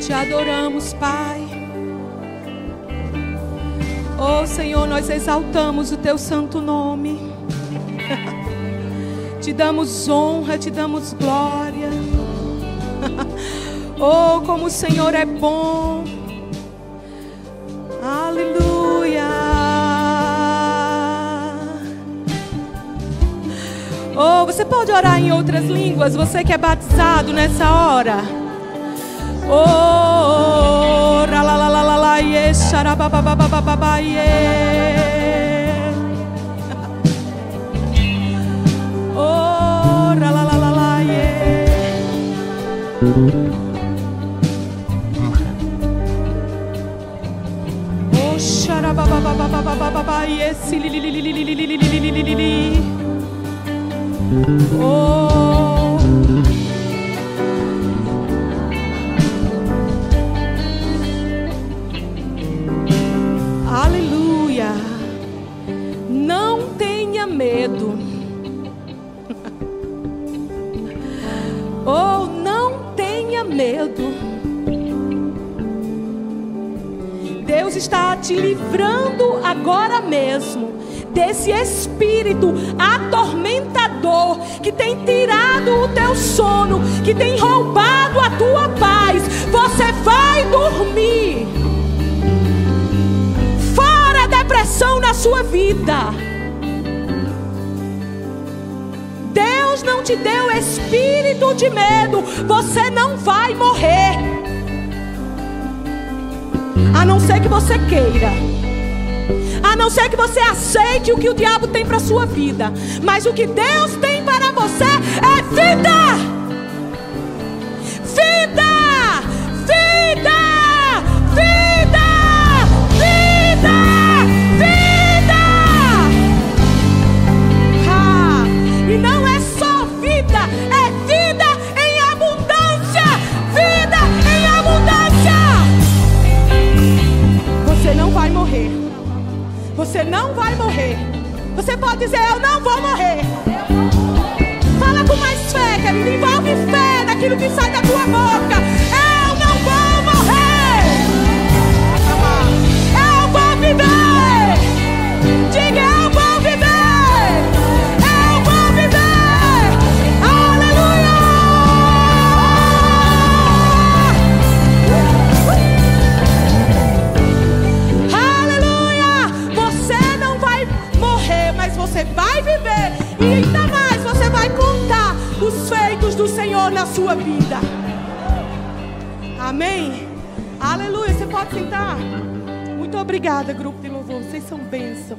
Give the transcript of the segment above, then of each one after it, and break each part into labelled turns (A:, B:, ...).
A: Te adoramos, Pai. Oh Senhor, nós exaltamos o Teu santo nome. te damos honra, te damos glória. oh, como o Senhor é bom. Aleluia. Oh, você pode orar em outras línguas, você que é batizado nessa hora. Oh, la la la la la la, yeah. Oh, la la la la la, yeah. Oh. Oh. Medo. Deus está te livrando agora mesmo desse espírito atormentador que tem tirado o teu sono, que tem roubado a tua paz. Você vai dormir. Fora a depressão na sua vida. Deus não te deu espírito de medo. Você não vai morrer. A não ser que você queira. A não ser que você aceite o que o diabo tem para sua vida. Mas o que Deus tem para você é vida. Vida! Vida! Sua vida. Amém? Aleluia! Você pode sentar? Muito obrigada, grupo de louvor. Vocês são bênção.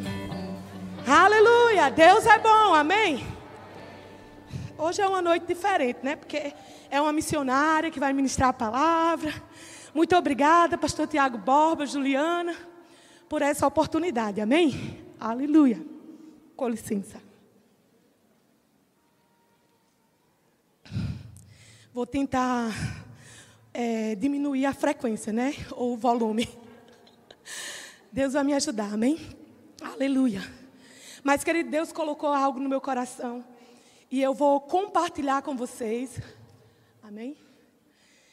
A: Aleluia! Deus é bom, amém? Hoje é uma noite diferente, né? Porque é uma missionária que vai ministrar a palavra. Muito obrigada, pastor Tiago Borba, Juliana, por essa oportunidade, amém? Aleluia. Com licença. Vou tentar é, diminuir a frequência, né? Ou o volume. Deus vai me ajudar, amém? Aleluia. Mas, querido, Deus colocou algo no meu coração. E eu vou compartilhar com vocês. Amém?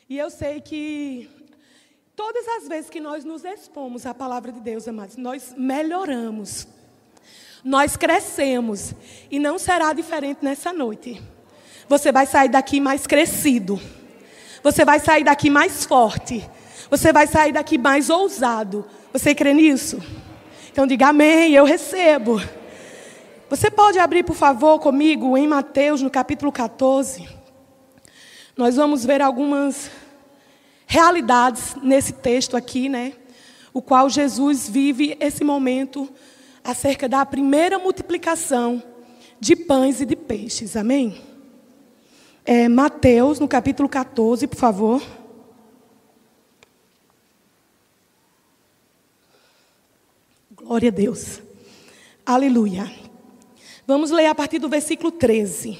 A: E eu sei que todas as vezes que nós nos expomos à palavra de Deus, amados, nós melhoramos. Nós crescemos. E não será diferente nessa noite. Você vai sair daqui mais crescido. Você vai sair daqui mais forte. Você vai sair daqui mais ousado. Você crê nisso? Então diga amém, eu recebo. Você pode abrir, por favor, comigo em Mateus, no capítulo 14. Nós vamos ver algumas realidades nesse texto aqui, né? O qual Jesus vive esse momento acerca da primeira multiplicação de pães e de peixes. Amém? É, Mateus, no capítulo 14, por favor. Glória a Deus. Aleluia. Vamos ler a partir do versículo 13.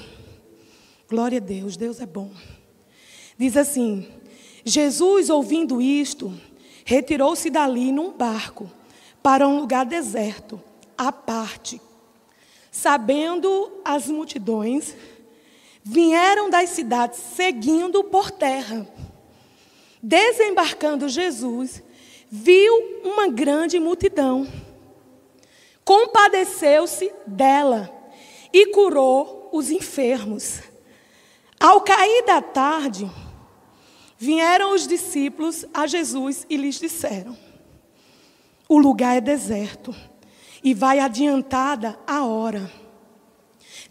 A: Glória a Deus, Deus é bom. Diz assim: Jesus, ouvindo isto, retirou-se dali num barco para um lugar deserto, à parte. Sabendo as multidões, vieram das cidades seguindo por terra. Desembarcando Jesus, viu uma grande multidão. Compadeceu-se dela e curou os enfermos. Ao cair da tarde, vieram os discípulos a Jesus e lhes disseram: O lugar é deserto e vai adiantada a hora.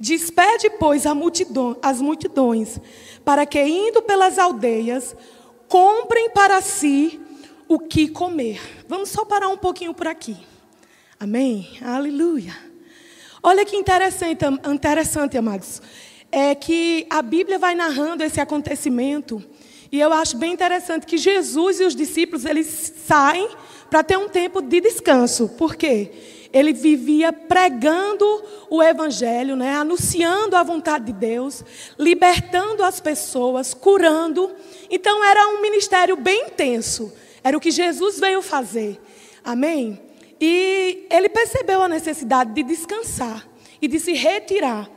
A: Despede, pois, multidão, as multidões, para que, indo pelas aldeias, comprem para si o que comer. Vamos só parar um pouquinho por aqui. Amém? Aleluia. Olha que interessante, interessante, amados. É que a Bíblia vai narrando esse acontecimento. E eu acho bem interessante que Jesus e os discípulos, eles saem para ter um tempo de descanso. Por quê? Ele vivia pregando o evangelho, né? anunciando a vontade de Deus, libertando as pessoas, curando. Então era um ministério bem intenso. Era o que Jesus veio fazer. Amém? E ele percebeu a necessidade de descansar e de se retirar.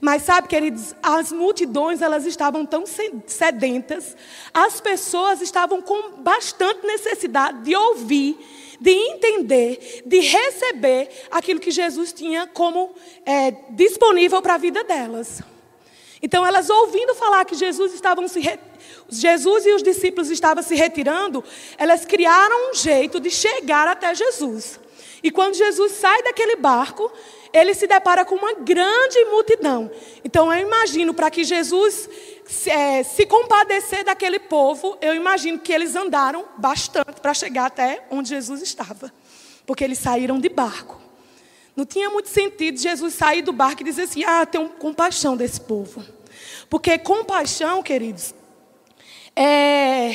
A: Mas sabe, queridos, as multidões elas estavam tão sedentas, as pessoas estavam com bastante necessidade de ouvir, de entender, de receber aquilo que Jesus tinha como é, disponível para a vida delas. Então, elas ouvindo falar que Jesus estavam se Jesus e os discípulos estavam se retirando, elas criaram um jeito de chegar até Jesus. E quando Jesus sai daquele barco, ele se depara com uma grande multidão. Então eu imagino, para que Jesus é, se compadecer daquele povo, eu imagino que eles andaram bastante para chegar até onde Jesus estava. Porque eles saíram de barco. Não tinha muito sentido Jesus sair do barco e dizer assim: ah, tenho compaixão desse povo. Porque compaixão, queridos, é,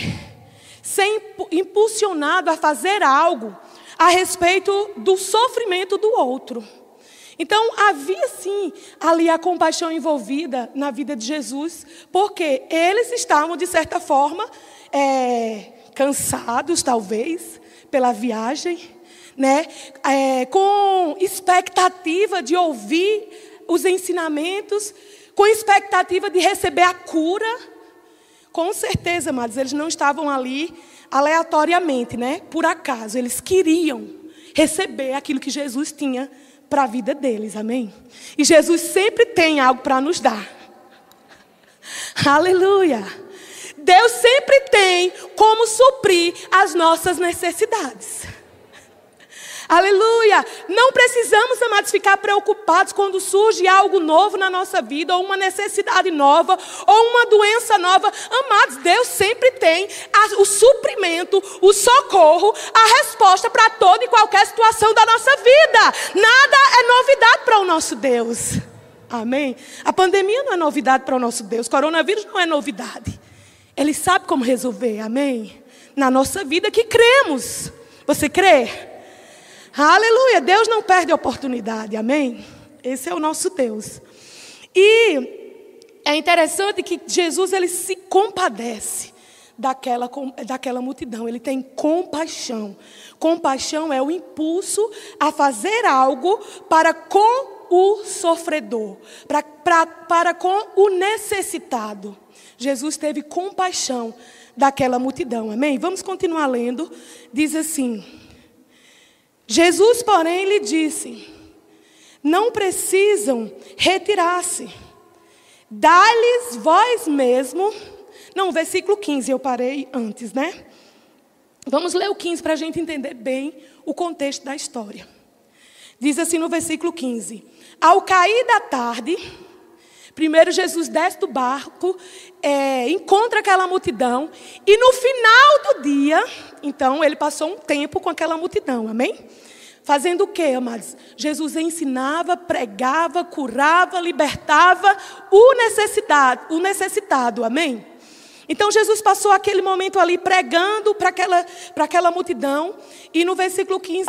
A: ser impulsionado a fazer algo a respeito do sofrimento do outro. Então havia sim ali a compaixão envolvida na vida de Jesus, porque eles estavam, de certa forma, é, cansados, talvez, pela viagem, né? É, com expectativa de ouvir os ensinamentos, com expectativa de receber a cura. Com certeza, amados, eles não estavam ali aleatoriamente, né? Por acaso, eles queriam receber aquilo que Jesus tinha para a vida deles, amém? E Jesus sempre tem algo para nos dar. Aleluia! Deus sempre tem como suprir as nossas necessidades. Aleluia! Não precisamos, amados, ficar preocupados quando surge algo novo na nossa vida, ou uma necessidade nova, ou uma doença nova. Amados, Deus sempre tem a, o suprimento, o socorro, a resposta para toda e qualquer situação da nossa vida. Nada é novidade para o nosso Deus. Amém? A pandemia não é novidade para o nosso Deus, coronavírus não é novidade. Ele sabe como resolver, amém? Na nossa vida que cremos. Você crê? Aleluia. Deus não perde a oportunidade. Amém? Esse é o nosso Deus. E é interessante que Jesus ele se compadece daquela, daquela multidão. Ele tem compaixão. Compaixão é o impulso a fazer algo para com o sofredor, para, para, para com o necessitado. Jesus teve compaixão daquela multidão. Amém? Vamos continuar lendo. Diz assim. Jesus, porém, lhe disse: Não precisam retirar-se. Dá-lhes vós mesmo. Não, versículo 15, eu parei antes, né? Vamos ler o 15 para a gente entender bem o contexto da história. Diz assim no versículo 15: Ao cair da tarde, primeiro Jesus desce do barco, é, encontra aquela multidão, e no final do dia, então ele passou um tempo com aquela multidão, amém? Fazendo o que, amados? Jesus ensinava, pregava, curava, libertava o necessitado, o necessitado, amém? Então Jesus passou aquele momento ali pregando para aquela, aquela multidão, e no versículo 15